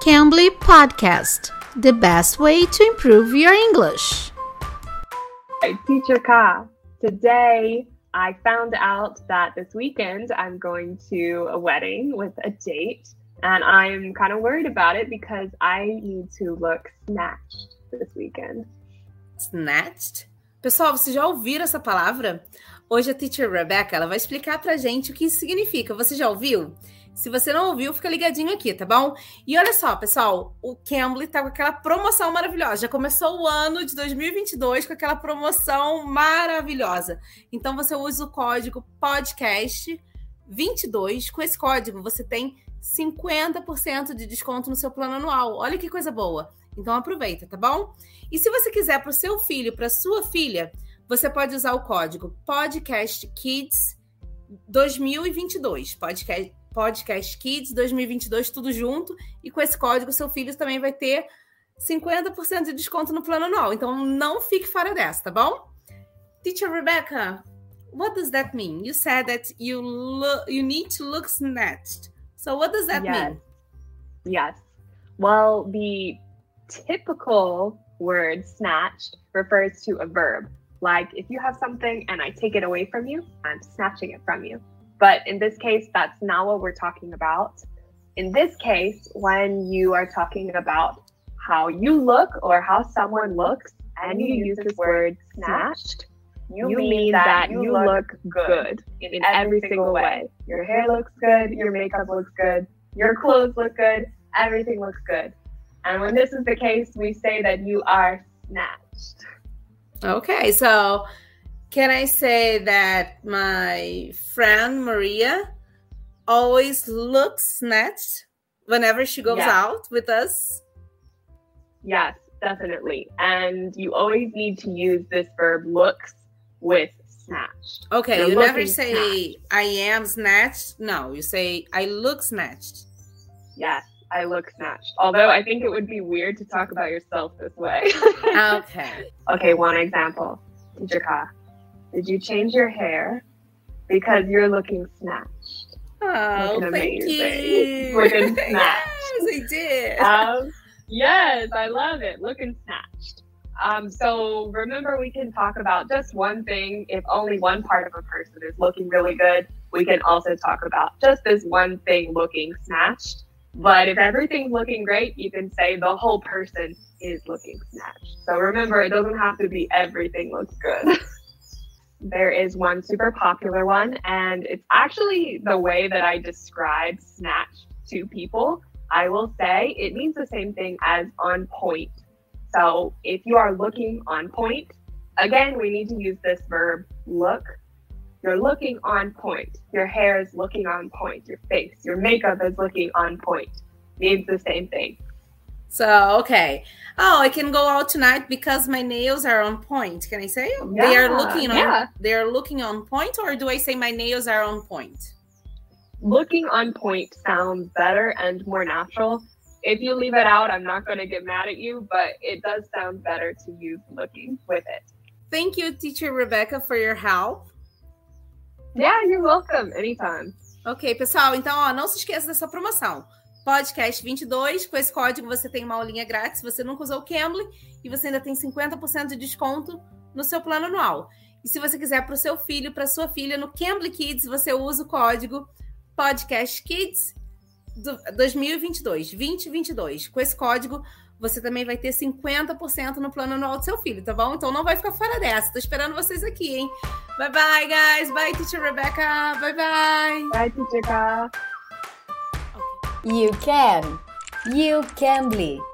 Cambly Podcast, the best way to improve your English. Hi, Teacher Ka. Today, I found out that this weekend I'm going to a wedding with a date, and I'm kind of worried about it because I need to look snatched this weekend. Snatched? Pessoal, vocês já ouviram essa palavra? Hoje a teacher Rebecca ela vai explicar pra gente o que isso significa. Você já ouviu? Se você não ouviu, fica ligadinho aqui, tá bom? E olha só, pessoal, o Cambly tá com aquela promoção maravilhosa. Já começou o ano de 2022 com aquela promoção maravilhosa. Então você usa o código podcast 22. Com esse código você tem 50% de desconto no seu plano anual. Olha que coisa boa. Então aproveita, tá bom? E se você quiser para o seu filho, para sua filha, você pode usar o código podcast kids 2022. Podcast Podcast Kids 2022, tudo junto. E com esse código, seu filho também vai ter 50% de desconto no plano anual. Então, não fique fora dessa, tá bom? Teacher Rebecca, what does that mean? You said that you you need to look snatched. So, what does that yes. mean? Yes. Well, the typical word snatched refers to a verb. Like if you have something and I take it away from you, I'm snatching it from you. But in this case, that's not what we're talking about. In this case, when you are talking about how you look or how someone looks, and you use this word snatched, you, you mean that you look good in every single way. Your hair looks good, your makeup looks good, your clothes look good, everything looks good. And when this is the case, we say that you are snatched. Okay, so can I say that my friend Maria always looks snatched whenever she goes Yes. out with us? Yes, definitely. And you always need to use this verb looks with snatched. Okay, You're you never say I am snatched. No, you say I look snatched. Yes, I look snatched. Although I think it would be weird to talk about yourself this way. Okay. okay, one example. Teacher Ka, did you change your hair? Because you're looking snatched. Oh, Looking thank amazing. you. Looking snatched. yes. I did. Um, yes, I love it. Looking snatched. Um, so remember, we can talk about just one thing. If only one part of a person is looking really good, we can also talk about just this one thing looking snatched. But if everything's looking great, you can say the whole person is looking snatched. So remember, it doesn't have to be everything looks good. there is one super popular one, and it's actually the way that I describe snatched to people. I will say it means the same thing as on point. So if you are looking on point, again, we need to use this verb look. You're looking on point. Your hair is looking on point. Your face, your makeup is looking on point. Means the same thing. So okay. Oh, I can go out tonight because my nails are on point. Can I say they are looking on? yeah. They are looking on point, or do I say my nails are on point? Looking on point sounds better and more natural. If you leave it out, I'm not going to get mad at you, but it does sound better to use looking with it. Thank you, teacher Rebecca, for your help. Yeah, you're welcome. Anytime. Ok, pessoal, então ó, não se esqueça dessa promoção. Podcast 22, com esse código você tem uma aulinha grátis, se você nunca usou o Cambly, e você ainda tem 50% de desconto no seu plano anual. E se você quiser para o seu filho, para sua filha, no Cambly Kids, você usa o código Podcast Kids do- 2022, 2022. Com esse código, você também vai ter 50% no plano anual do seu filho, tá bom? Então não vai ficar fora dessa. Tô esperando vocês aqui, hein? Bye bye, guys. Bye, teacher Rebecca. Bye bye. Bye, teacher Ka. You can. You can be.